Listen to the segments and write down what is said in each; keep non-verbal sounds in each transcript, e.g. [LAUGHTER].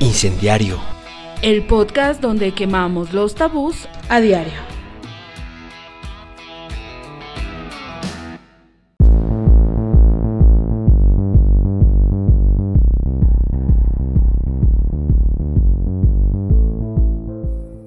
Incendiario. El podcast donde quemamos los tabús a diario.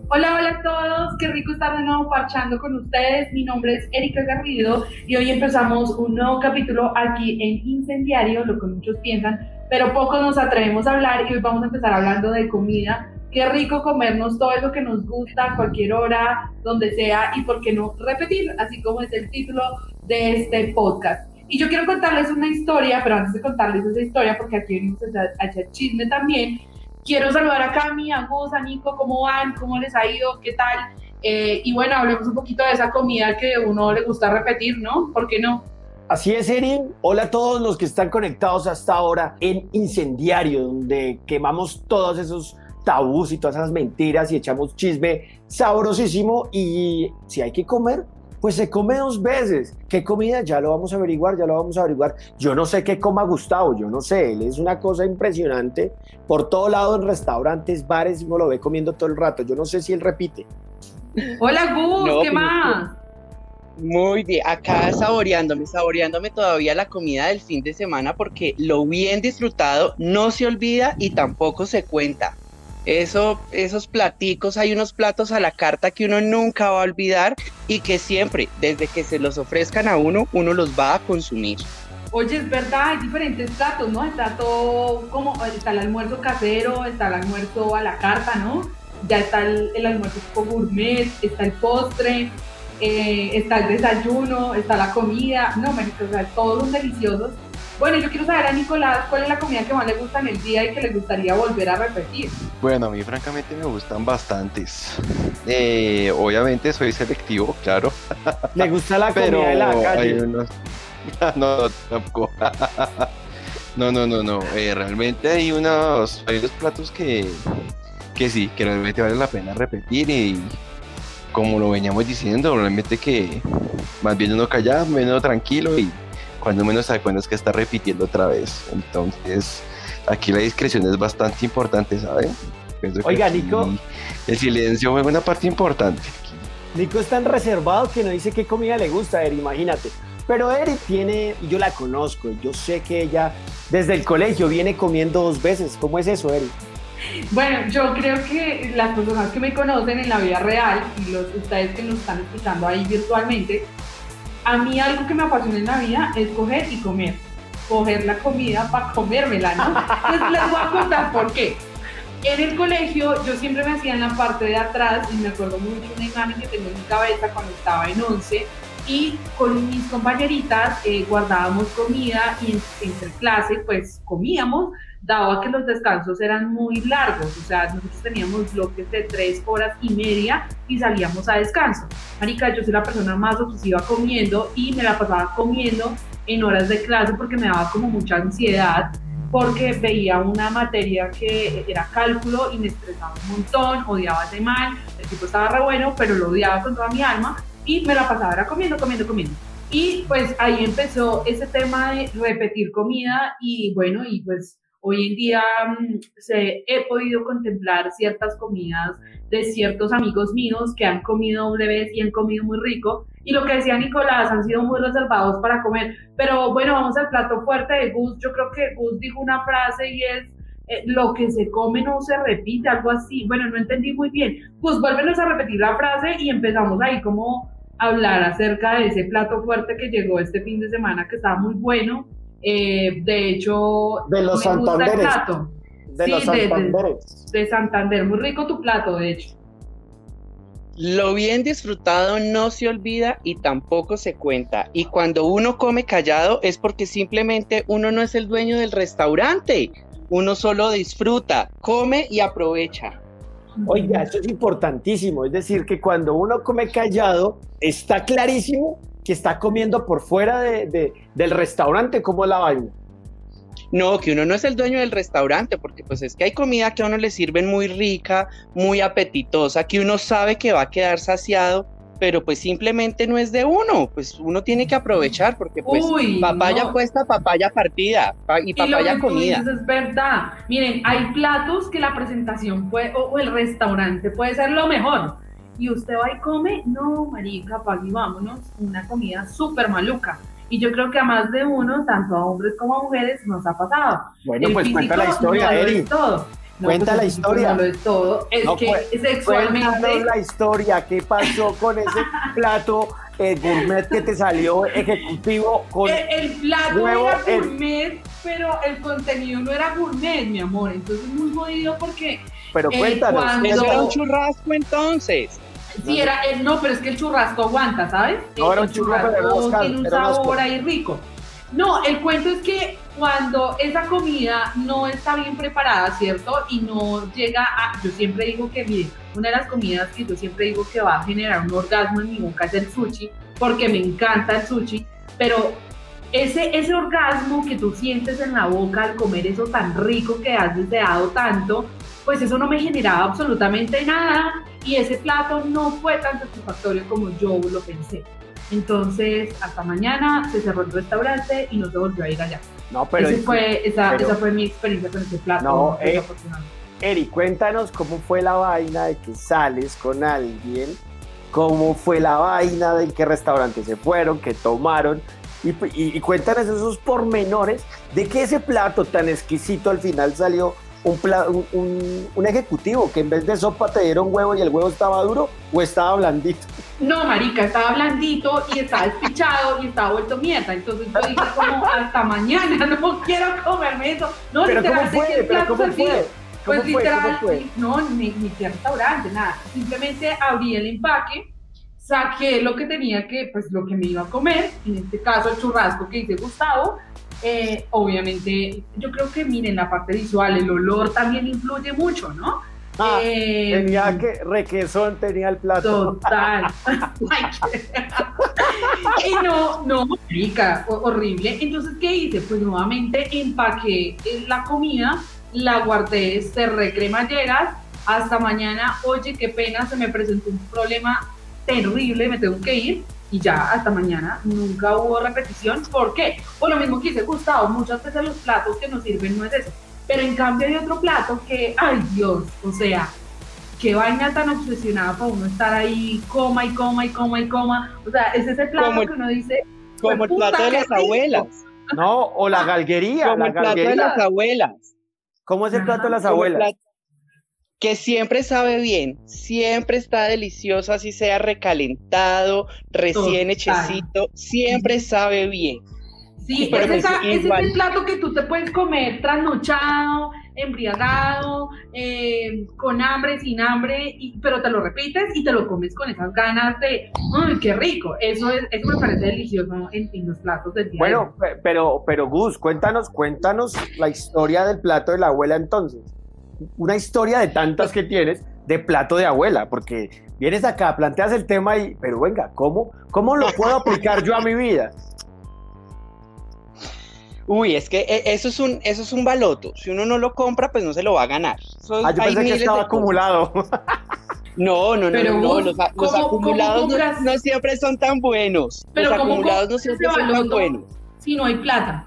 Hola, hola a todos, qué rico estar de nuevo parchando con ustedes. Mi nombre es Erika Garrido y hoy empezamos un nuevo capítulo aquí en Incendiario, lo que muchos piensan, pero pocos nos atrevemos a hablar y hoy vamos a empezar hablando de comida. Qué rico comernos todo eso que nos gusta a cualquier hora, donde sea y por qué no repetir, así como es el título de este podcast. Y yo quiero contarles una historia, pero antes de contarles esa historia, porque aquí venimos a echar chisme también, quiero saludar a Cami, a Gus, a Nico, ¿cómo van? ¿Cómo les ha ido? ¿Qué tal? Eh, y bueno, hablemos un poquito de esa comida que uno le gusta repetir, ¿no? ¿Por qué no? Así es, Erin. Hola a todos los que están conectados hasta ahora en Incendiario, donde quemamos todos esos tabús y todas esas mentiras y echamos chisme sabrosísimo. Y si hay que comer, pues se come dos veces. ¿Qué comida? Ya lo vamos a averiguar, ya lo vamos a averiguar. Yo no sé qué coma Gustavo, yo no sé, él es una cosa impresionante. Por todo lado, en restaurantes, bares, uno lo ve comiendo todo el rato. Yo no sé si él repite. Hola Gus, ¿qué pues, más? Muy bien, acá saboreándome, saboreándome todavía la comida del fin de semana porque lo bien disfrutado no se olvida y tampoco se cuenta. Eso, esos platicos, hay unos platos a la carta que uno nunca va a olvidar y que siempre, desde que se los ofrezcan a uno, uno los va a consumir. Oye, es verdad, hay diferentes platos, ¿no? Está todo como, está el almuerzo casero, está el almuerzo a la carta, ¿no? Ya está el, almuerzo gourmet, está el postre, eh, está el desayuno, está la comida, no, o sea, todos son deliciosos bueno, yo quiero saber a Nicolás cuál es la comida que más le gusta en el día y que le gustaría volver a repetir. Bueno, a mí francamente me gustan bastantes. Eh, obviamente soy selectivo, claro. ¿Le gusta la comida de la calle? [LAUGHS] No, tampoco. [LAUGHS] No, no, no, no. Eh, realmente hay unos, hay unos platos que, que sí, que realmente vale la pena repetir y como lo veníamos diciendo, realmente que más bien uno callado, menos tranquilo y cuando menos se da es que está repitiendo otra vez. Entonces, aquí la discreción es bastante importante, ¿saben? Oiga, Nico. El silencio juega una parte importante. Nico es tan reservado que no dice qué comida le gusta, Eri, imagínate. Pero Eri tiene, y yo la conozco, yo sé que ella desde el colegio viene comiendo dos veces. ¿Cómo es eso, Eri? Bueno, yo creo que las personas que me conocen en la vida real y los ustedes que nos están escuchando ahí virtualmente a mí algo que me apasiona en la vida es coger y comer. Coger la comida para comérmela, ¿no? [LAUGHS] Entonces les voy a contar por qué. En el colegio yo siempre me hacía en la parte de atrás y me acuerdo mucho una imagen que tenía en mi cabeza cuando estaba en 11 y con mis compañeritas eh, guardábamos comida y entre clase pues comíamos dado que los descansos eran muy largos, o sea, nosotros teníamos bloques de tres horas y media y salíamos a descanso. Marica, yo soy la persona más obsesiva comiendo y me la pasaba comiendo en horas de clase porque me daba como mucha ansiedad porque veía una materia que era cálculo y me estresaba un montón, odiaba ese mal, el tipo estaba re bueno, pero lo odiaba con toda mi alma y me la pasaba era comiendo, comiendo, comiendo. Y pues ahí empezó ese tema de repetir comida y bueno, y pues Hoy en día mm, se, he podido contemplar ciertas comidas de ciertos amigos míos que han comido doble vez y han comido muy rico. Y lo que decía Nicolás, han sido muy reservados para comer. Pero bueno, vamos al plato fuerte de Gus. Yo creo que Gus dijo una frase y es, eh, lo que se come no se repite, algo así. Bueno, no entendí muy bien. Pues vuélvenos a repetir la frase y empezamos ahí como hablar acerca de ese plato fuerte que llegó este fin de semana que estaba muy bueno eh, de hecho, de los me gusta el plato. De los Santanderes. De, Santander, muy rico tu plato, de hecho. Lo bien disfrutado no se olvida y tampoco se cuenta. Y cuando uno come callado es porque simplemente uno no es el dueño del restaurante. Uno solo disfruta, come y aprovecha. Oiga, eso es importantísimo. Es decir, que cuando uno come callado, está clarísimo que está comiendo por fuera de, del restaurante, ¿cómo es la vaina? No, que uno no es el dueño del restaurante, porque pues es que hay comida que a uno le sirven muy rica, muy apetitosa, que uno sabe que va a quedar saciado, pero pues simplemente no es de uno, pues uno tiene que aprovechar porque pues Uy, papaya no. puesta, papaya partida pa- y Y lo papaya que tú comida. dices es verdad. Miren, hay platos que la presentación puede, o el restaurante puede ser lo mejor. Y usted va y come, no, marica, pague y vámonos, una comida súper maluca. Y yo creo que a más de uno, tanto a hombres como a mujeres, nos ha pasado. Bueno, El pues cuenta la historia, no Eri. es todo. No, Cuenta pues la el historia. No es todo. Es No, que pues, sexualmente. La historia, ¿qué pasó con ese [LAUGHS] plato eh, gourmet que te salió ejecutivo con... El, el plato huevo era gourmet, pero el contenido no era gourmet, mi amor. Entonces es muy jodido porque Pero eh, cuéntanos, cuando- Eso era un churrasco entonces. Sí, era, eh, no, pero es que el churrasco aguanta, ¿sabes? No, era El un churrasco tiene un sabor ahí rico. No, el cuento es que cuando esa comida no está bien preparada, ¿cierto? Y no llega a... Yo siempre digo que, miren, una de las comidas que yo siempre digo que va a generar un orgasmo en mi boca es el sushi, porque me encanta el sushi, pero ese, ese orgasmo que tú sientes en la boca al comer eso tan rico que has deseado tanto, pues eso no me generaba absolutamente nada y ese plato no fue tan satisfactorio como yo lo pensé. Entonces, hasta mañana se cerró el restaurante y no se volvió a ir allá. No, pero... Ese fue, esa, pero- esa fue mi experiencia con ese plato. No, eh. Eri, cuéntanos cómo fue la vaina de que sales con alguien, cómo fue la vaina de qué restaurante se fueron, qué tomaron, y, y- y cuéntanos esos pormenores de que ese plato tan exquisito al final salió un, un, un- ejecutivo, que en vez de sopa te dieron huevo y el huevo estaba duro o estaba blandito. No, marica, estaba blandito y estaba despichado y estaba vuelto mierda. Entonces yo dije como hasta mañana, [LAUGHS] no quiero comerme eso. No, Pero literal, ¿cómo fue? ¿Pero plato cómo fue? ¿Cómo Pues fue? literal, ¿Cómo fue? no, ni, ni qué restaurante, nada. Simplemente abrí el empaque, saqué lo que tenía que, pues lo que me iba a comer, en este caso el churrasco que dice Gustavo. Eh, obviamente, yo creo que miren la parte visual, el olor también influye mucho, ¿no? Ah, Eh, tenía que, requesón tenía el plato. Total. [LAUGHS] [LAUGHS] Y no, no, rica, horrible. Entonces, ¿qué hice? Pues nuevamente empaqué eh, la comida, la guardé, cerré cremalleras. Hasta mañana, oye, qué pena, se me presentó un problema terrible, me tengo que ir. Y ya hasta mañana nunca hubo repetición. ¿Por qué? Por lo mismo que dice Gustavo, muchas veces los platos que nos sirven no es eso. Pero en cambio hay otro plato que, ay Dios, o sea, qué vaina tan obsesionada para uno estar ahí, coma y coma y coma y coma. O sea, es ese plato Como que uno dice, Como el Puta, plato de las abuelas. No, o la galguería, Como la el plato de las abuelas. ¿Cómo es el plato de las abuelas? Que siempre sabe bien, siempre está delicioso, así sea recalentado, recién Total. hechecito, siempre sabe bien. sí, Pero es, esa- es ese plato que tú te puedes comer trasnochado, embriagado, eh, con hambre, sin hambre, y- pero te lo repites y te lo comes con esas ganas de, ¡ay, qué rico! Eso, es, eso me parece delicioso en, en los platos del día. de hoy. Bueno, pe- pero, pero Gus, cuéntanos, cuéntanos la historia del plato de la abuela entonces. Una historia de tantas que tienes de plato de abuela, porque vienes acá, planteas el tema y, pero venga, ¿cómo, cómo lo puedo aplicar yo a mi vida? Uy, es que eh, eso es un, eso es un baloto. Si uno no lo compra, pues no se lo va a ganar. Eso- Ah, yo hay pensé que estaba acumulado. No, no, no, Pero no, no, los, a- los ¿cómo- acumulados cómo no- siempre son tan buenos. Pero los ¿cómo acumulados no siempre son tan buenos. si no hay plata?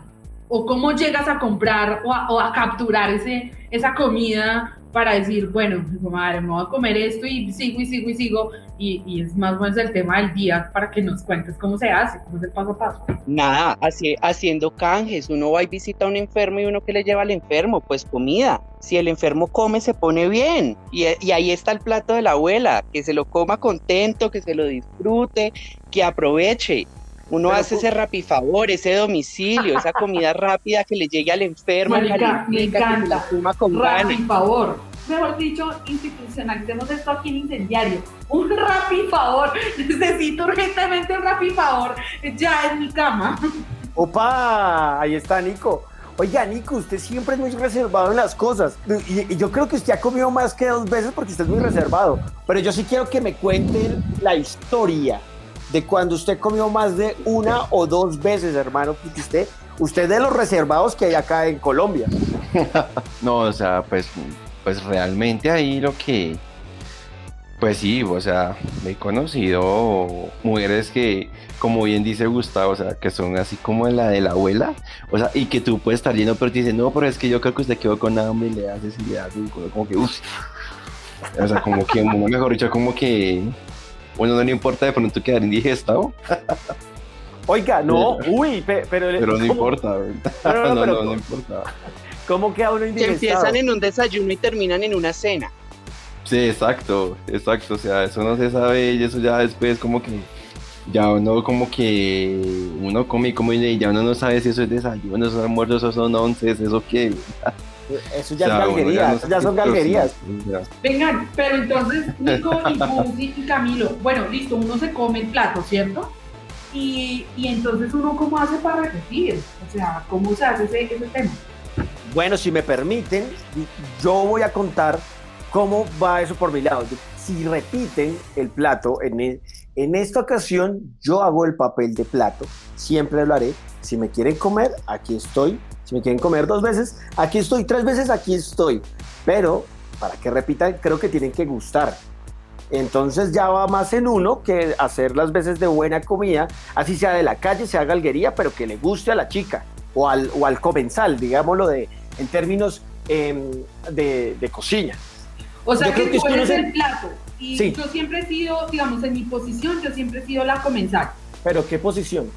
¿O cómo llegas a comprar o a, o a capturar ese, esa comida para decir, bueno, madre, me voy a comer esto y sigo y sigo y sigo? Y, es más o menos el tema del día para que nos cuentes cómo se hace, cómo es el paso a paso. Nada, haci- haciendo canjes. Uno va y visita a un enfermo y uno que le lleva al enfermo, pues comida. Si el enfermo come, se pone bien. Y, y ahí está el plato de la abuela, que se lo coma contento, que se lo disfrute, que aproveche. Uno Pero hace ese rapifavor, ese domicilio, esa comida [LAUGHS] rápida que le llegue al enfermo, Marica, me encanta. la coma con Rappi, ganas. favor. Mejor dicho, institucionalicemos esto aquí en Incendiario. Un Rappi, favor. [LAUGHS] Necesito urgentemente un Rappi, favor. Ya en mi cama. Opa, ahí está Nico. Oiga, Nico, usted siempre es muy reservado en las cosas. Y, y yo creo que usted ha comido más que dos veces porque usted es muy reservado. Pero yo sí quiero que me cuenten la historia de cuando usted comió más de una o dos veces, hermano, porque usted, usted de los reservados que hay acá en Colombia. [LAUGHS] No, o sea, pues, pues realmente ahí lo que, Pues sí, o sea, he conocido mujeres que, como bien dice Gustavo, o sea, que son así como la de la abuela, o sea, y que tú puedes estar lleno, pero te dicen, no, pero es que yo creo que usted quedó con hambre y le haces y le haces, como que, uff, o sea, como que, [LAUGHS] mejor dicho, como que, bueno, no le importa de pronto quedar indigestado. Oiga, no, uy, pero... Pero no importa, ¿verdad? [LAUGHS] No, no, no, no, importa. ¿Cómo queda uno indigestado? Que empiezan en un desayuno y terminan en una cena. Sí, exacto, exacto, o sea, eso no se sabe y eso ya después como que ya uno como que uno come y come y ya uno no sabe si eso es desayuno, eso es almuerzo, eso son once, eso qué. Eso ya es galguería, eso ya son galguerías. Vengan, pero entonces Nico y Pussy y Camilo, bueno, listo, uno se come el plato, ¿cierto? Y, y entonces uno cómo hace para repetir, o sea, ¿cómo se hace ese, ese tema? Bueno, si me permiten, yo voy a contar ¿Cómo va eso por mi lado? Si repiten el plato, en, e, en esta ocasión yo hago el papel de plato, siempre lo haré. Si me quieren comer, aquí estoy. Si me quieren comer dos veces, aquí estoy. Tres veces, aquí estoy. Pero para que repitan, creo que tienen que gustar. Entonces ya va más en uno que hacer las veces de buena comida, así sea de la calle, sea galguería, pero que le guste a la chica o al, o al comensal, digámoslo de, en términos em, de, de cocina. O sea, que, tú eres el plato. Y yo siempre he sido, digamos, en mi posición, yo siempre he sido la comensal. ¿Pero qué posición?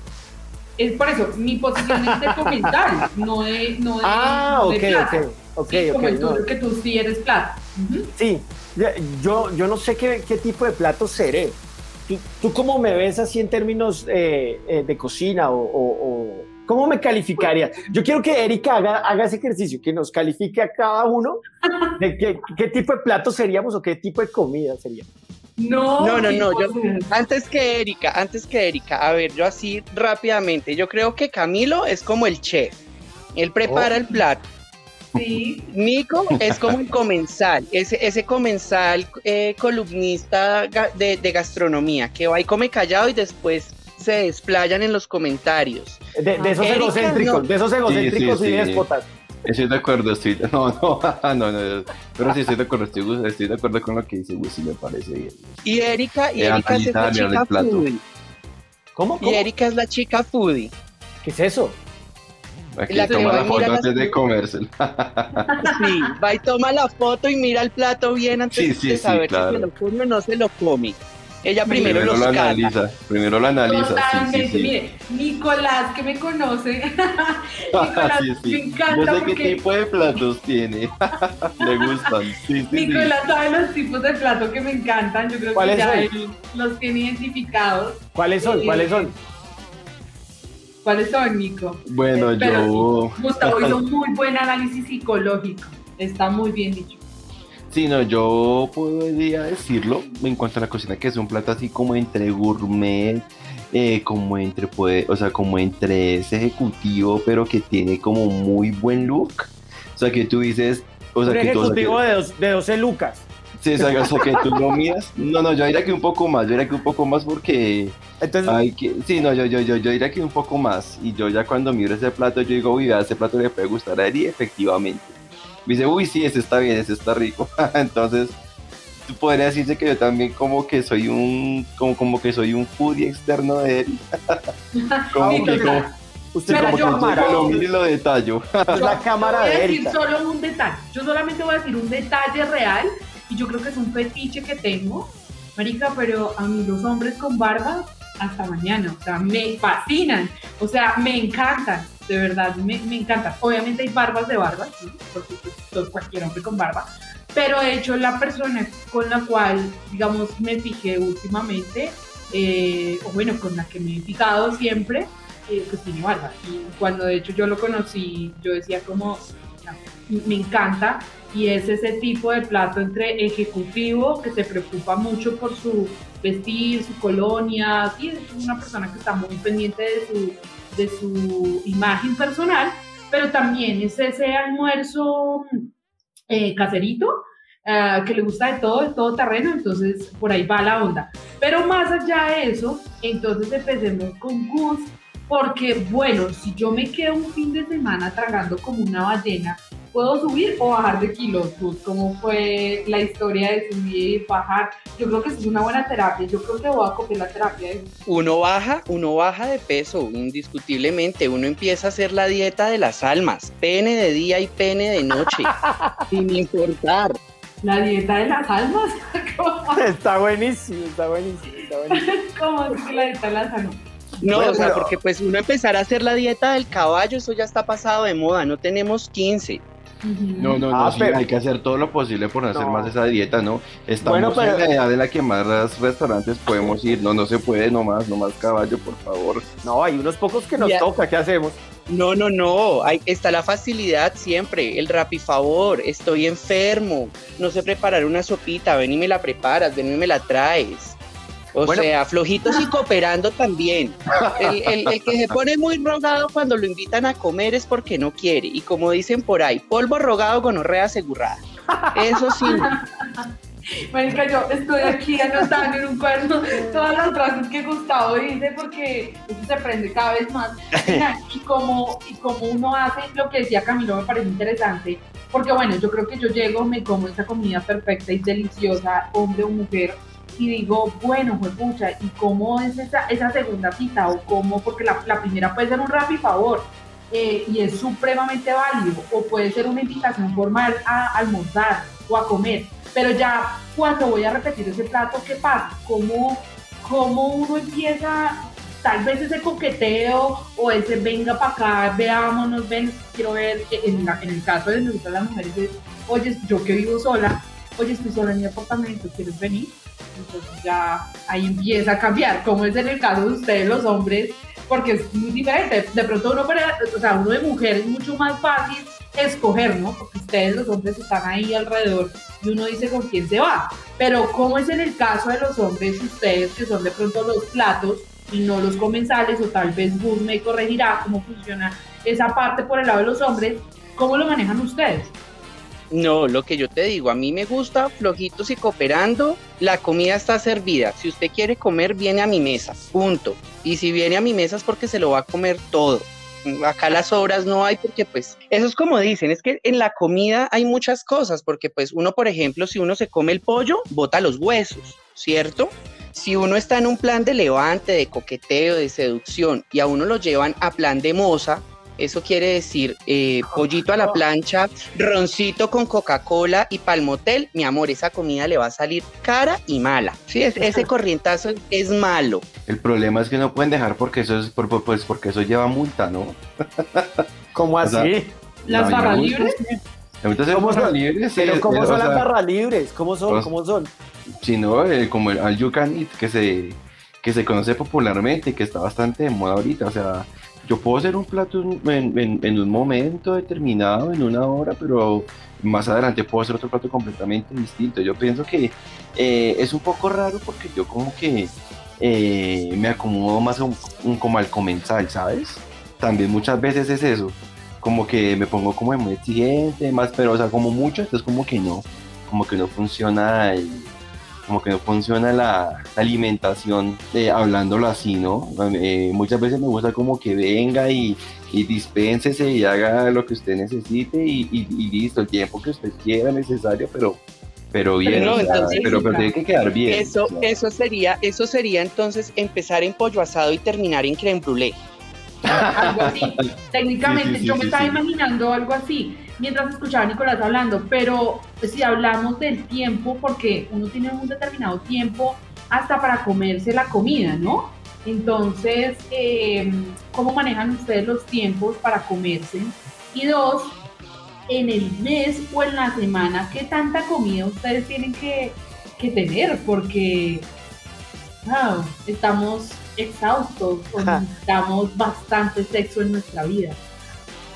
Es por eso, mi posición es de comensal, no de, no de Ah, no ok, ok, ok. Sí, como okay, tú, no. que tú sí eres plato. Sí, yo, yo no sé qué, qué tipo de plato seré. ¿Tú, ¿Tú, cómo me ves así en términos eh, eh, de cocina o, o ¿Cómo me calificaría? Yo quiero que Erika haga, haga ese ejercicio, que nos califique a cada uno de qué, qué tipo de plato seríamos o qué tipo de comida seríamos. No, no, no, no. Yo, antes que Erika, antes que Erika, a ver, yo así rápidamente, yo creo que Camilo es como el chef. Él prepara el plato. Sí. Nico es como el comensal, ese, ese comensal eh, columnista de, de gastronomía, que va y come callado y después se desplayan en los comentarios. De, esos egocéntricos, de esos egocéntricos y déspotas. Estoy de acuerdo, estoy [LAUGHS] no, [LAUGHS] no, no, no, pero sí estoy de acuerdo, estoy, estoy de acuerdo con lo que dice sí me parece bien. Y Erika, y Erika es la chica foodie. ¿Cómo, ¿Cómo? Y Erika es la chica foodie. ¿Qué es eso? Aquí la toma la foto antes de comérsela. [LAUGHS] Sí, va y toma la foto y mira el plato bien antes de saber si se lo come o no se lo come. Ella primero, primero lo analiza, primero lo analiza. Totalmente, sí, sí, mire, Nicolás, que me conoce, [LAUGHS] Nicolás, [LAUGHS] me encanta. Yo sé porque... qué tipo de platos tiene, [LAUGHS] le gustan. Sí, Nicolás sabe los tipos de platos que me encantan, yo creo que ya él los tiene identificados. ¿Cuáles son? Eh, ¿Cuáles son? ¿Cuáles son, Nico? Bueno, Pero, yo... Gustavo hizo muy buen análisis psicológico, está muy bien dicho. Sí, no, yo podría decirlo en cuanto a la cocina, que es un plato así como entre gourmet, eh, como entre, puede, o sea, como entre ese ejecutivo, pero que tiene como muy buen look. O sea, que tú dices... O sea, un que ejecutivo de, dos, de 12 lucas. Sí, o sea, o sea, que tú lo miras. No, no, yo diría que un poco más, yo diría que un poco más porque... Entonces... Hay que, sí, no, yo, yo, yo, yo diría que un poco más. Y yo ya cuando miro ese plato, yo digo, uy, a ese plato le puede gustar a él y efectivamente me dice, uy, sí, ese está bien, ese está rico. [LAUGHS] Entonces, tú podrías decirse que yo también como que soy un, como, como que soy un foodie externo de él. [LAUGHS] como que como, usted como yo, que lo mire y lo detallo. [LAUGHS] Es la cámara voy de a decir Erika. solo un detalle. Yo solamente voy a decir un detalle real y yo creo que es un fetiche que tengo. Marica, pero a mí los hombres con barba hasta mañana, o sea, me fascinan, o sea, me encantan de verdad me, me encanta. Obviamente hay barbas de barbas, ¿sí? porque pues, cualquier hombre con barba, pero de hecho la persona con la cual, digamos, me fijé últimamente, eh, o bueno, con la que me he fijado siempre, eh, pues tiene barba. Y cuando de hecho yo lo conocí, yo decía como, me encanta, y es ese tipo de plato entre ejecutivo que se preocupa mucho por su vestir, su colonia, sí, es una persona que está muy pendiente de su de su imagen personal, pero también es ese almuerzo eh, caserito uh, que le gusta de todo, de todo terreno, entonces por ahí va la onda. Pero más allá de eso, entonces empecemos con Gus, porque bueno, si yo me quedo un fin de semana tragando como una ballena, ¿puedo subir o bajar de kilos? Pues, ¿Cómo fue la historia de subir, bajar? Yo creo que es una buena terapia, yo creo que voy a copiar la terapia. De... Uno baja, uno baja de peso, indiscutiblemente, uno empieza a hacer la dieta de las almas, pene de día y pene de noche, [LAUGHS] sin importar. La dieta de las almas. [LAUGHS] está buenísimo, está buenísimo, está buenísimo. [LAUGHS] ¿Cómo es que la dieta de las almas? No, o sea, porque pues uno empezar a hacer la dieta del caballo, eso ya está pasado de moda, no tenemos 15. No, no, no, ah, sí, hay que hacer todo lo posible por hacer más esa dieta, ¿no? Estamos bueno, pero... en la edad de la que más restaurantes podemos ir, no, no se puede nomás, nomás caballo, por favor. No, hay unos pocos que nos toca, ¿qué hacemos? No, no, no, hay, está la facilidad siempre, el favor, estoy enfermo, no sé preparar una sopita, ven y me la preparas, ven y me la traes. O sea, flojitos y cooperando también. El, que se pone muy rogado cuando lo invitan a comer es porque no quiere. Y como dicen por ahí, polvo rogado, gonorrea asegurada. Eso sí. Marica, yo estoy aquí anotando en un cuaderno todas las frases que Gustavo dice porque eso se aprende cada vez más. [LAUGHS] Y como, y como uno hace lo que decía Camilo me parece interesante, porque bueno, yo creo que yo llego, me como esa comida perfecta y deliciosa, hombre o mujer, y digo, bueno, pues pucha, ¿y cómo es esa, esa segunda cita? O cómo, porque la, la primera puede ser un y favor, eh, y es supremamente válido, o puede ser una invitación formal a almorzar o a comer, pero ya cuando voy a repetir ese plato, ¿qué pasa? ¿Cómo, cómo uno empieza tal vez ese coqueteo o ese venga para acá, veámonos, ven, quiero ver, en, en el caso de las mujeres es, oye, yo que vivo sola, oye, estoy sola en mi apartamento, ¿quieres venir? Entonces ya ahí empieza a cambiar, como es en el caso de ustedes los hombres, porque es muy diferente. De pronto uno, o sea, uno de mujer es mucho más fácil escoger, ¿no? Porque ustedes los hombres están ahí alrededor y uno dice con quién se va. Pero como es en el caso de los hombres, ustedes que son de pronto los platos y no los comensales, o tal vez Gus me corregirá cómo funciona esa parte por el lado de los hombres, ¿cómo lo manejan ustedes? No, lo que yo te digo, a mí me gusta flojitos y cooperando, la comida está servida. Si usted quiere comer, viene a mi mesa, punto. Y si viene a mi mesa es porque se lo va a comer todo. Acá las obras no hay porque pues eso es como dicen, es que en la comida hay muchas cosas, porque pues uno, por ejemplo, si uno se come el pollo, bota los huesos, ¿cierto? Si uno está en un plan de levante, de coqueteo, de seducción y a uno lo llevan a plan de moza, eso quiere decir eh, pollito a la plancha, roncito con Coca-Cola y palmotel. Mi amor, esa comida le va a salir cara y mala. Sí, ese corrientazo es malo. El problema es que no pueden dejar porque eso es pues porque eso lleva multa, ¿no? [LAUGHS] ¿Cómo así? ¿Las barras libres? ¿Cómo son? Libres, Pero ¿cómo son las barras libres? ¿Cómo son? Pues, ¿Cómo son? Si no, eh, como el al you que se, que se conoce popularmente y que está bastante de moda ahorita. O sea, yo puedo hacer un plato en, un momento determinado, en una hora, pero más adelante puedo hacer otro plato completamente distinto. Yo pienso que eh, es un poco raro porque yo como que eh, me acomodo más un, como al comensal, ¿sabes? También muchas veces es eso, como que me pongo como muy exigente, más, pero o sea, como mucho, entonces como que no, como que no funciona el como que no funciona la, alimentación eh, hablándolo así, ¿no? Eh, muchas veces me gusta como que venga y, y dispénsese y haga lo que usted necesite y, listo, el tiempo que usted quiera necesario, pero pero bien, pero, pero, tiene que quedar bien. Eso, eso sería, eso sería entonces empezar en pollo asado y terminar en creme brûlée. algo así. [LAUGHS] Técnicamente, yo me estaba imaginando algo así mientras escuchaba a Nicolás hablando, pero si hablamos del tiempo, porque uno tiene un determinado tiempo hasta para comerse la comida, ¿no? Entonces, em, ¿cómo manejan ustedes los tiempos para comerse? Y dos, en el mes o en la semana, ¿qué tanta comida ustedes tienen que, tener? Porque estamos exhaustos necesitamos bastante sexo en nuestra vida.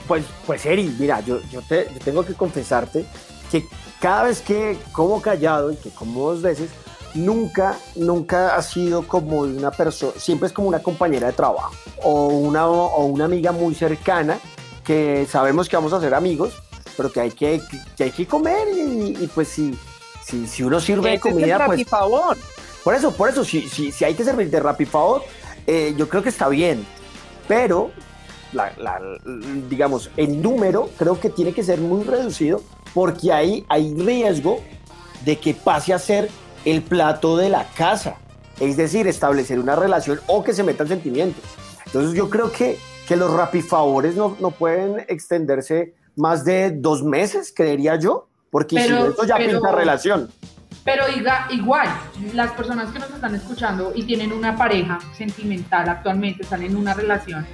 Pues, pues Eri, mira, yo, yo, te, tengo que confesarte que cada vez que como callado y que como dos veces, nunca, nunca ha sido como una persona, siempre es como una compañera de trabajo o una, o una amiga muy cercana que sabemos que vamos a ser amigos, pero que hay que, que hay que comer y, pues si, si, si, uno sirve de comida, pues... favor. Por eso, por eso, si, si, si hay que servir de rap favor, eh, yo creo que está bien, pero la- la- digamos, el número creo que tiene que ser muy reducido porque ahí hay riesgo de que pase a ser el plato de la casa. Es decir, establecer una relación o que se metan sentimientos. Entonces yo creo que, que los rapifavores no, no pueden extenderse más de dos meses, creería yo, porque si Pero- no, eso ya pero- pinta relación. Pero diga, igual, las personas que nos están escuchando y tienen una pareja sentimental actualmente, están en una relación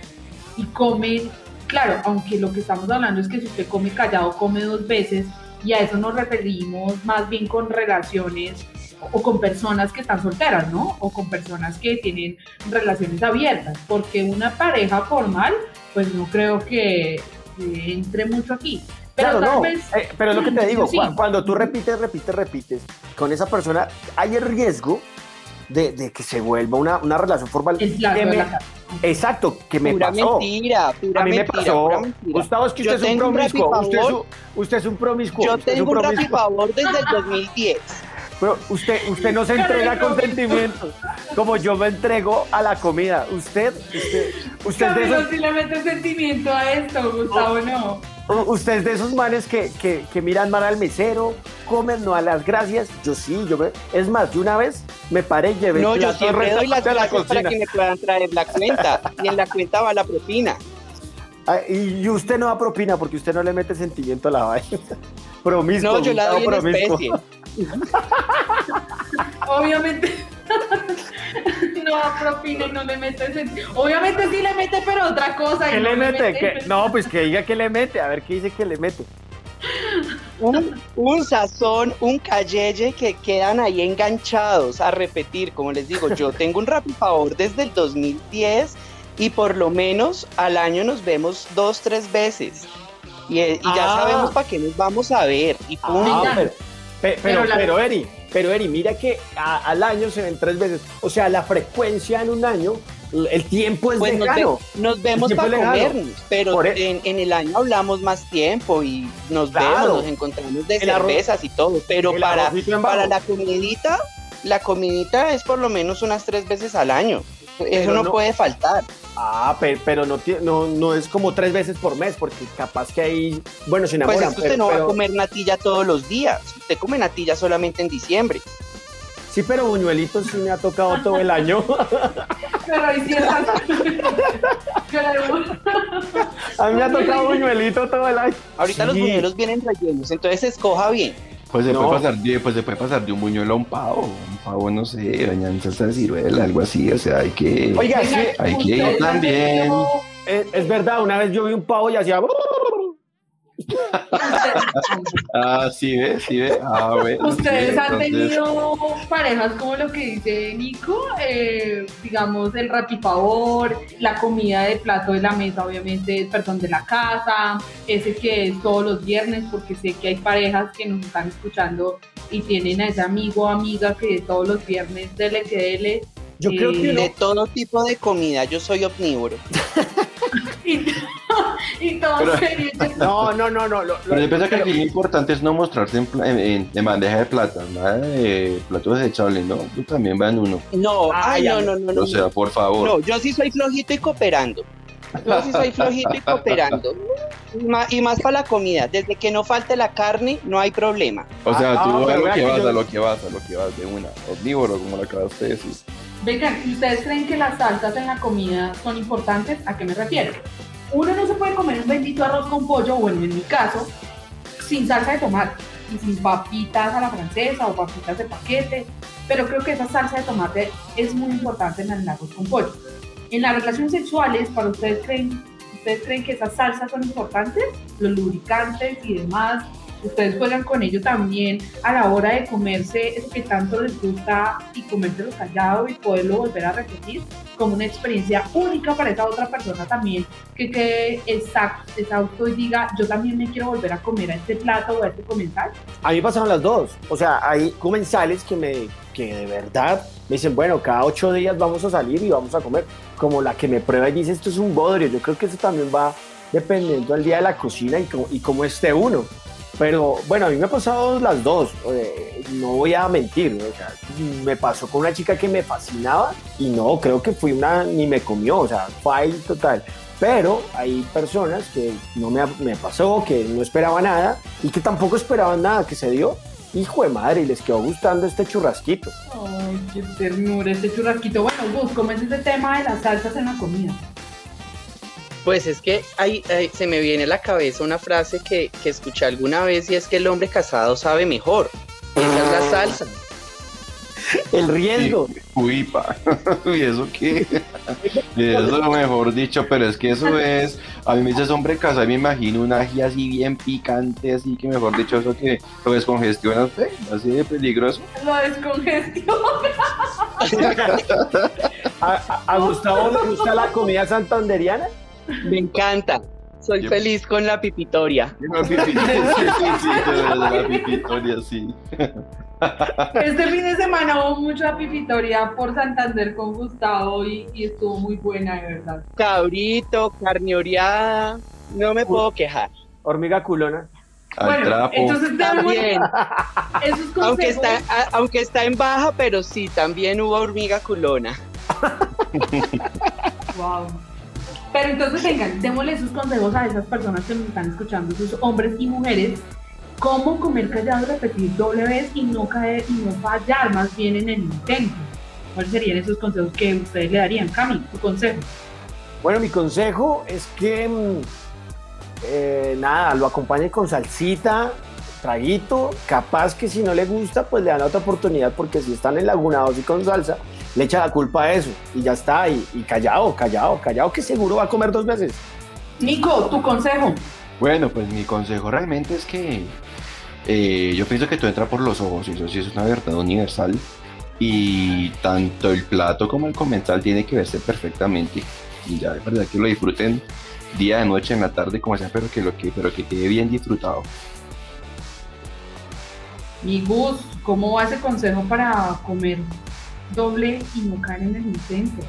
y comen, claro, aunque lo que estamos hablando es que si usted come callado, come dos veces, y a eso nos referimos más bien con relaciones o con personas que están solteras, ¿no? O con personas que tienen relaciones abiertas, porque una pareja formal, pues no creo que, entre mucho aquí. Pero Claro, no, vez... eh, pero es lo que te digo, [CLEARS THROAT] Sí. cuando tú repites, repites, repites, con esa persona hay el riesgo de, de que se vuelva una, una relación formal. Que de me- exacto, que me pura pasó. mentira, pura A mí me mentira, pasó. pura mentira. Gustavo, es que usted es un tengo un promiscuo. Usted es un, usted es un promiscuo. Yo usted es tengo un promiscuo. rapifavor desde el 2010. Pero usted, usted no se entrega el con promiscuo. sentimientos. [LAUGHS] Como yo me entrego a la comida. Usted, usted, usted es de Camilo esos, sí le mete sentimiento a esto, Gustavo no. usted es de esos manes que, que, que miran mal al mesero, comen, no a las gracias. Yo sí, yo me, es más, de una vez me paré y llevé No, yo siempre doy las a la gracias para que me puedan traer la cuenta. Y en la cuenta va la propina. Ah, y, y usted no da propina porque usted no le mete sentimiento a la vaina. [LAUGHS] Promiscuo. No, yo la doy en especie. [LAUGHS] Obviamente. [LAUGHS] no propina no le mete sentimiento. Obviamente sí le mete, pero otra cosa. ¿Qué no le mete? ¿Qué? No, pues que diga que le mete. A ver qué dice que le mete. Un, un sazón, un cayeye que quedan ahí enganchados a repetir. Como les digo, yo [LAUGHS] tengo un rapifavor desde el 2010 y por lo menos al año nos vemos dos, tres veces. Y, eh, y ya Ah. sabemos para qué nos vamos a ver. Y punto. Ah, pe- pero, Pero la- pero, Eri, pero Eri, mira que a- al año se ven tres veces. O sea, la frecuencia en un año, el tiempo es Pues nos, lejano. ve- nos vemos para comernos, pero Por e- en, en el año hablamos más tiempo y nos Claro. vemos, nos encontramos de El arroz- cervezas y todo, pero para, para la comidita, la comidita es por lo menos unas tres veces al año. Eso Pero no, no- puede faltar. Ah, pe- pero, no, no, no es como tres veces por mes, porque capaz que ahí, bueno, se Pues enamoran. es que usted pero- no va pero- a comer natilla todos los días. Usted come natilla solamente en diciembre. Sí, pero buñuelitos sí me ha tocado todo el año. Pero ciertas. Claro. A mí me ha tocado buñuelito todo el año. Ahorita los Sí. buñuelos vienen rellenos, entonces escoja bien. Pues se, No. puede pasar de, pues se puede pasar de un buñuelo a un pavo. Un pavo, no sé, bañado en salsa de ciruela, algo así. O sea, hay que. Oiga, hay que ir ustedes han también. es, es verdad, una vez yo vi un pavo y hacía... [LAUGHS] Ah, sí, ve, sí, ve. Ah, bueno. Ustedes sí, han entonces- tenido parejas como lo que dice Nico, eh, digamos el ratipavor, la comida de plato de la mesa, obviamente, perdón, de la casa, ese que es todos los viernes, porque sé que hay parejas que nos están escuchando y tienen a ese amigo o amiga que todos los viernes dele que dele. Yo creo que Eh, no. De todo tipo de comida, yo soy omnívoro. [LAUGHS] Y, todo Pero- serio. No, no, no, no. lo- Pero lo- yo pienso que aquí lo importante es no mostrarse en, en- en- en bandeja de plata, nada de platos desechables, ¿no? Tú también van uno. No, Ay, no, no, no, no. O sea, por favor. No, yo sí soy flojito y cooperando. Yo sí soy flojito y cooperando. Y ma- Y más para la comida. Desde que no falte la carne, no hay problema. O sea, Ah, tú ah, a lo que vas, yo- a lo que vas, a lo que vas de una. Omnívoro, como lo acabas de decir. Vengan, ¿y ustedes creen que las salsas en la comida son importantes? ¿A qué me refiero? Uno no se puede comer un bendito arroz con pollo, bueno, en mi caso, sin salsa de tomate y sin papitas a la francesa o papitas de paquete, pero creo que esa salsa de tomate es muy importante en el arroz con pollo. En las relaciones sexuales, ¿para ustedes creen, ustedes creen que esas salsas son importantes? Los lubricantes y demás, ustedes juegan con ello también a la hora de comerse eso que tanto les gusta y comérselo callado y poderlo volver a repetir como una experiencia única para esa otra persona también que quede exacto, exhausto y diga yo también me quiero volver a comer a este plato o a este comensal. A mí pasaron las dos. O sea, hay comensales que me que de verdad me dicen, bueno, cada ocho días vamos a salir y vamos a comer. Como la que me prueba y dice, esto es un bodrio. Yo creo que eso también va dependiendo del día de la cocina y cómo, y cómo esté uno. Pero bueno, a mí me ha pasado las dos. no voy a mentir. o sea, me pasó con una chica que me fascinaba y no, creo que fui una, ni me comió. O sea, ahí total. Pero hay personas que no me, me pasó, que no esperaba nada y que tampoco esperaban nada, que se dio. Hijo de madre, y les quedó gustando este churrasquito. Ay, qué ternura este churrasquito. Bueno, Gus, ¿cómo es ese tema de las salsas en la comida? Pues es que hay, hay- se me viene a la cabeza una frase que, que escuché alguna vez y es que el hombre casado sabe mejor. Esa es la salsa. [LAUGHS] El riesgo. Uy, pa. [LAUGHS] ¿Y eso qué? [LAUGHS] Y eso mejor dicho, pero es que eso es. A mí me dices hombre casado y me imagino un ají así bien picante, así que mejor dicho, eso que lo descongestiona usted, así de peligroso. Lo descongestión. ¿A, a- a Gustavo le gusta la comida santanderiana? Me encanta. Soy Yo- feliz con la pipitoria. La pipitoria, sí, sí, sí, de verdad, la pipitoria, sí. Este fin de semana hubo mucha pipitoria por Santander con Gustavo y, y estuvo muy buena, de verdad. Cabrito, carne oreada. No me puedo quejar. Hormiga culona. Al bueno, trapo. entonces También. esos consejos. Aunque está, a- aunque está en baja, pero sí, también hubo hormiga culona. Wow. Pero entonces vengan, démosle sus consejos a esas personas que nos están escuchando, sus hombres y mujeres, cómo comer callado, repetir doble vez y no caer y no fallar más bien en el intento. ¿Cuáles serían esos consejos que ustedes le darían? Cami, tu consejo. Bueno, mi consejo es que mm, eh, nada, lo acompañe con salsita, traguito, capaz que si no le gusta, pues le dan otra oportunidad, porque si están enlagunados y con salsa, le echa la culpa a eso y ya está, y, y callado, callado, callado, que seguro va a comer dos veces. Nico, tu consejo. Bueno, pues mi consejo realmente es que eh, yo pienso que todo entra por los ojos, y eso sí es una verdad universal. Y tanto el plato como el comensal tiene que verse perfectamente. Y ya, de verdad que lo disfruten día, de noche, en la tarde, como sea, pero que lo que, pero que quede bien disfrutado. Mi Gus, ¿cómo va ese consejo para comer doble y no caer en el intento?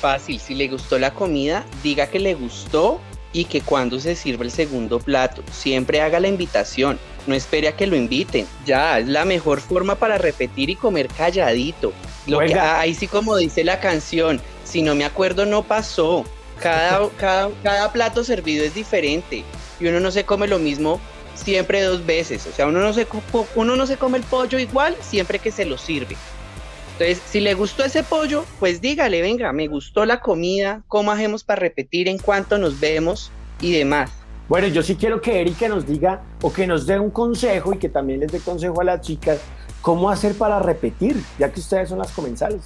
Fácil, si le gustó la comida, diga que le gustó y que cuando se sirva el segundo plato, siempre haga la invitación. No espere a que lo inviten. Ya, es la mejor forma para repetir y comer calladito. Lo que, Oiga. ahí sí como dice la canción, si no me acuerdo no pasó. Cada, [LAUGHS] cada, cada plato servido es diferente y uno no se come lo mismo siempre dos veces. O sea, uno no se, uno no se come el pollo igual siempre que se lo sirve. Entonces, si le gustó ese pollo, pues dígale, venga, me gustó la comida, cómo hacemos para repetir, en cuánto nos vemos y demás. Bueno, yo sí quiero que Erika nos diga o que nos dé un consejo y que también les dé consejo a las chicas, cómo hacer para repetir, ya que ustedes son las comensales.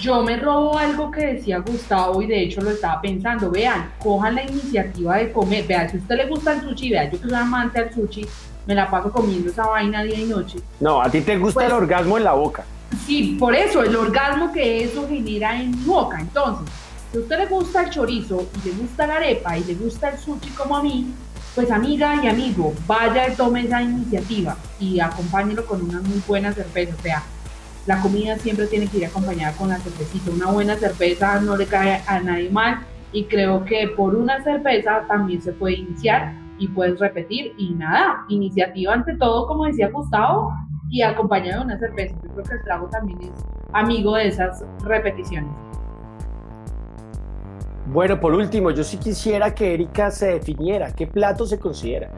Yo me robo algo que decía Gustavo y de hecho lo estaba pensando. Vean, cojan la iniciativa de comer. Vean, si a usted le gusta el sushi, vean, yo que soy amante al sushi, me la paso comiendo esa vaina día y noche. No, a ti te gusta Pues- el orgasmo en la boca. Sí, por eso, el orgasmo que eso genera en boca. Entonces, si a usted le gusta el chorizo y le gusta la arepa y le gusta el sushi como a mí, pues amiga y amigo, vaya y tome esa iniciativa y acompáñelo con una muy buena cerveza. O sea, la comida siempre tiene que ir acompañada con la cervecita. Una buena cerveza no le cae a nadie mal y creo que por una cerveza también se puede iniciar y puedes repetir y nada, iniciativa ante todo, como decía Gustavo, y acompañado de una cerveza. Yo creo que el trago también es amigo de esas repeticiones. Bueno, por último, yo sí quisiera que Erika se definiera qué plato se considera.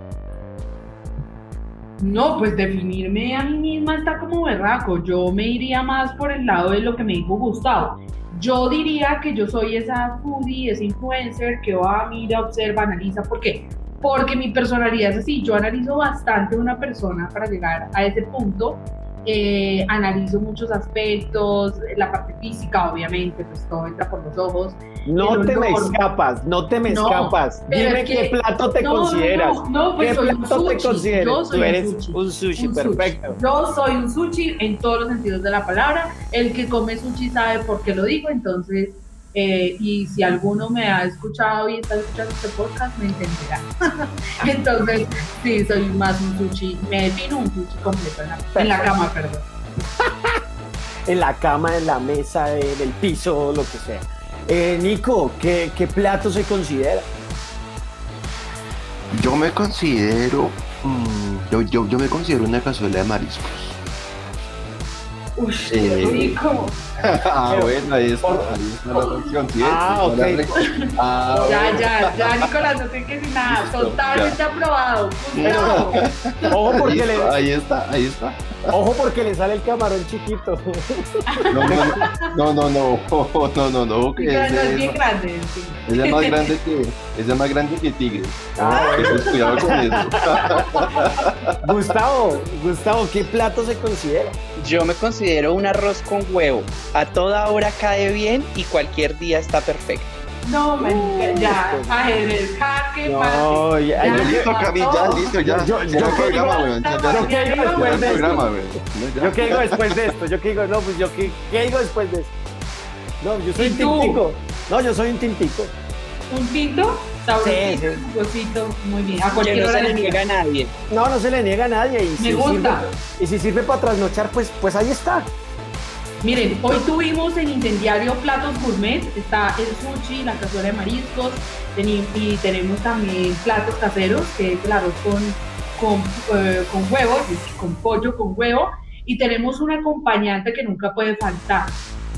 No, pues definirme a mí misma está como berraco. Yo me iría más por el lado de lo que me dijo Gustavo. Yo diría que yo soy esa foodie, esa influencer que va, mira, observa, analiza. ¿Por qué? Porque mi personalidad es así. Yo analizo bastante una persona para llegar a ese punto. Eh, analizo muchos aspectos, la parte física, obviamente, pues todo entra por los ojos. No te me escapas, no te me No, escapas. Dime es que- qué plato te No, consideras. No, no, pues ¿Qué soy un plato te sushi. consideras? Yo soy Tú un eres sushi. un sushi, Un perfecto. Yo soy un sushi en todos los sentidos de la palabra. El que come sushi sabe por qué lo digo, entonces, eh, y si alguno me ha escuchado y está escuchando este podcast, me entenderá. [LAUGHS] entonces, sí, soy más un sushi, me defino un sushi completo en la, en la cama, perdón. [LAUGHS] En la cama, en la mesa, en el piso, lo que sea. Eh, Nico, ¿qué, qué plato se considera? Yo me considero. mm, yo, yo, yo me considero una cazuela de mariscos. Uy, Eh, qué rico. Ah, Pero, bueno, ahí está, por- ahí está la opción. ¿sí? Ah, ok. re- [LAUGHS] Ah, Ya, bueno. ya, ya, Nicolás, no tengo que decir nada. Listo, Totalmente aprobado. [LAUGHS] Ojo porque, Listo, le, Ahí está, ahí está. ojo porque le sale el camarón chiquito. [LAUGHS] No, no, no, no, no, no, no, no, no, que Nicolás, no es bien grande. sí. ese es más grande que, es más grande que tigre. Ah, Entonces, cuidado con eso. Gustavo, Gustavo, ¿qué plato se considera? Yo me considero un arroz con huevo. A toda hora cae bien y cualquier día está perfecto. No, marica, ya. Ajedrez, jaque, mate. No, ya, Ya, Listo, Cami, ya, listo, ya. Yo- yo- yo que- yo ya. yo qué digo Ya, después de esto. Yo qué digo después de esto, yo qué digo, no, pues yo qué, qué digo después de esto. No, yo soy ¿Y un tú? tintico. No, yo soy un tintico. Un tinto, sabrosito, Sí, muy bien. A Que cualquier no se le niega a nadie. No, no se le niega a nadie. Y Me si gusta. Sirve, y si sirve para trasnochar, pues, pues ahí está. Miren, hoy tuvimos en Incendiario platos gourmet, está el sushi, la cazuela de mariscos, y tenemos también platos caseros, que es el con, con, eh, con huevos, es con pollo con huevo, y tenemos un acompañante que nunca puede faltar,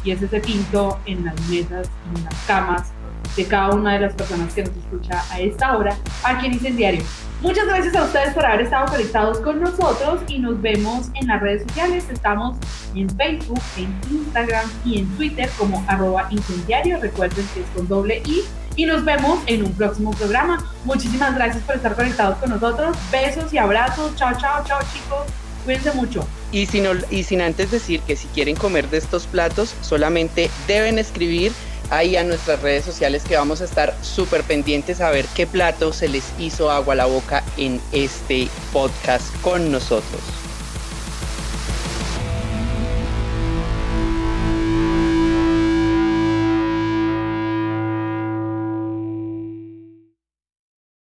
y es ese tinto en las mesas, en las camas de cada una de las personas que nos escucha a esta hora aquí en Incendiario. Muchas gracias a ustedes por haber estado conectados con nosotros y nos vemos en las redes sociales. Estamos en Facebook, en Instagram y en Twitter como arroba incendiario. Recuerden que es con doble I. Y nos vemos en un próximo programa. Muchísimas gracias por estar conectados con nosotros. Besos y abrazos. Chao, chao, chao chicos. Cuídense mucho. Y sin, y sin antes decir que si quieren comer de estos platos, solamente deben escribir ahí a nuestras redes sociales que vamos a estar súper pendientes a ver qué plato se les hizo agua a la boca en este podcast con nosotros.